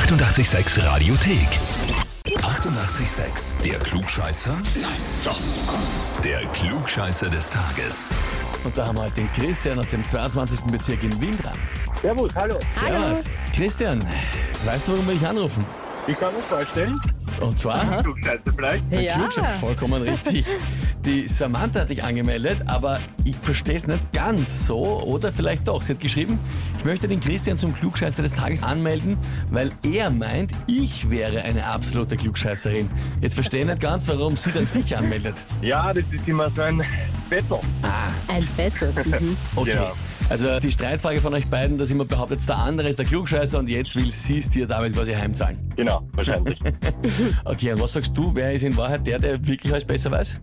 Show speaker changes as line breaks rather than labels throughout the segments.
886 Radiothek. 88,6. Der Klugscheißer? Nein, doch. Der Klugscheißer des Tages.
Und da haben wir heute den Christian aus dem 22. Bezirk in Wien dran.
Servus, hallo.
Servus. Christian, weißt du, warum wir dich anrufen?
Ich kann mir vorstellen,
Und zwar,
Klugscheißer vielleicht.
der
Ja.
Klugscheißer, vollkommen richtig. Die Samantha hat dich angemeldet, aber ich verstehe es nicht ganz so. Oder vielleicht doch. Sie hat geschrieben, ich möchte den Christian zum Klugscheißer des Tages anmelden, weil er meint, ich wäre eine absolute Klugscheißerin. Jetzt verstehe ich nicht ganz, warum sie dann dich anmeldet.
Ja, das ist immer so ein Battle.
Ein Battle. Mhm.
Okay.
Genau.
Also die Streitfrage von euch beiden, dass immer behauptet, der andere ist der Klugscheißer und jetzt will sie es dir damit quasi heimzahlen.
Genau, wahrscheinlich.
Okay, und was sagst du, wer ist in Wahrheit der, der wirklich alles besser weiß?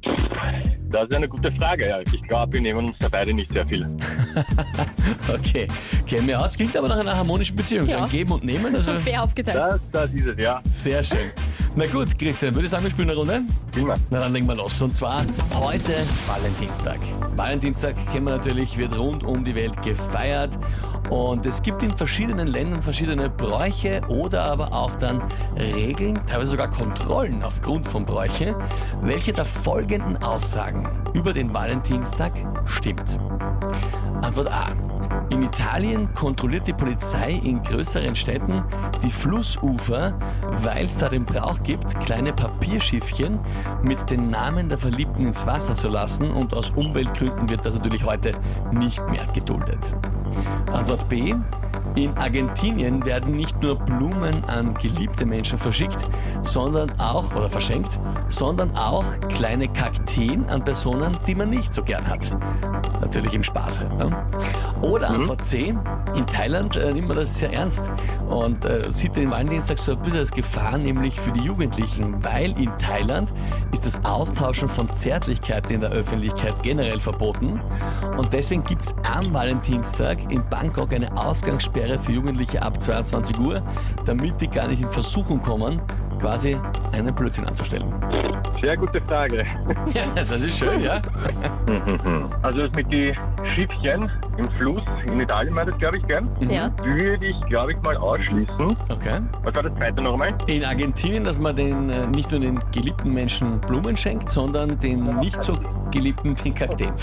Das ist eine gute Frage, ja. Ich glaube, wir nehmen uns da beide nicht sehr viel.
Okay, kennen wir aus. Klingt aber nach einer harmonischen Beziehung. So
Ja.
ein Geben und Nehmen, also
Fair aufgeteilt.
Das, das ist es, ja.
sehr schön. Na gut, Christian, würde ich sagen, wir spielen eine Runde?
Prima.
Na dann legen wir los. Und zwar heute Valentinstag. Valentinstag kennen wir natürlich, wird rund um die Welt gefeiert. Und es gibt in verschiedenen Ländern verschiedene Bräuche oder aber auch dann Regeln, teilweise sogar Kontrollen aufgrund von Bräuche, welche der folgenden Aussagen über den Valentinstag stimmt. Antwort A. In Italien kontrolliert die Polizei in größeren Städten die Flussufer, weil es da den Brauch gibt, kleine Papierschiffchen mit den Namen der Verliebten ins Wasser zu lassen und aus Umweltgründen wird das natürlich heute nicht mehr geduldet. Antwort B. In Argentinien werden nicht nur Blumen an geliebte Menschen verschickt, sondern auch, oder verschenkt, sondern auch kleine Kakteen an Personen, die man nicht so gern hat. Natürlich im Spaß halt. Ne? Oder Antwort C. In Thailand äh, nimmt man das sehr ernst und äh, sieht den Valentinstag so ein bisschen als Gefahr, nämlich für die Jugendlichen, weil in Thailand ist das Austauschen von Zärtlichkeiten in der Öffentlichkeit generell verboten und deswegen gibt es am Valentinstag in Bangkok eine Ausgangssperre für Jugendliche ab 22 Uhr, damit die gar nicht in Versuchung kommen, quasi einen Blödsinn anzustellen.
Sehr gute Frage.
Ja, das ist schön, ja?
Also mit die Schiffchen im Fluss in Italien, das glaube ich gern.
Ja.
Würde ich, glaube ich, mal ausschließen.
Okay.
Was war das zweite nochmal?
In Argentinien, dass man den, äh, nicht nur den geliebten Menschen Blumen schenkt, sondern den nicht so geliebten den Kakteen.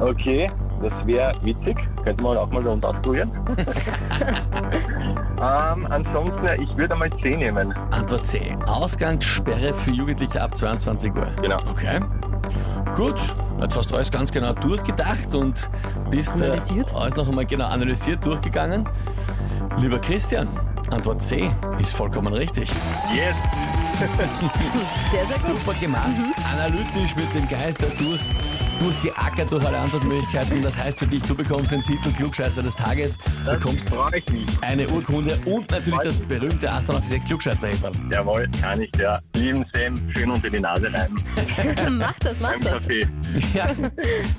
Okay, das wäre witzig. Könnte man auch mal bei uns ausprobieren. ähm, ansonsten, ich würde einmal C nehmen.
Antwort C. Ausgangssperre für Jugendliche ab 22 Uhr.
Genau.
Okay. Gut. Jetzt hast du alles ganz genau durchgedacht und bist äh,
Analysiert.
alles noch einmal genau analysiert durchgegangen. Lieber Christian, Antwort C ist vollkommen richtig.
Yes!
Sehr, sehr gut.
Super gemacht. Analytisch mit dem Geister durch, durchgeackert durch alle Antwortmöglichkeiten. Das heißt für dich, du bekommst den Titel Klugscheißer des Tages,
Das
bekommst eine Urkunde und natürlich das berühmte 886 klugscheißer -Häferl.
Jawohl, kann ich, ja. Lieben Sam, schön unter die Nase rein.
mach das, mach
Beim
das.
Kaffee.
Ja,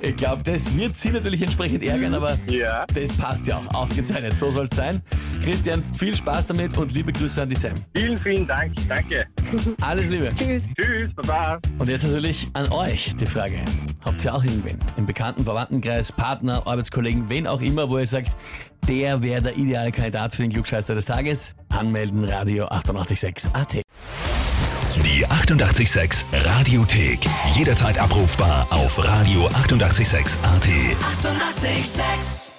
ich glaube, das wird sie natürlich entsprechend ärgern, aber
Ja.
das passt ja auch. Ausgezeichnet, so soll es sein. Christian, viel Spaß damit und liebe Grüße an die Sam.
Vielen, vielen Dank. Danke.
Alles Liebe.
Tschüss.
Tschüss, Baba.
Und jetzt natürlich an euch die Frage. Habt ihr auch irgendwen im bekannten Verwandtenkreis, Partner, Arbeitskollegen, wen auch immer, wo ihr sagt, der wäre der ideale Kandidat für den Klugscheißer des Tages? Anmelden, Radio 886 AT.
Die 88,6 Radiothek. Jederzeit abrufbar auf radio886.at. 88,6.
Eighty-eight, sex.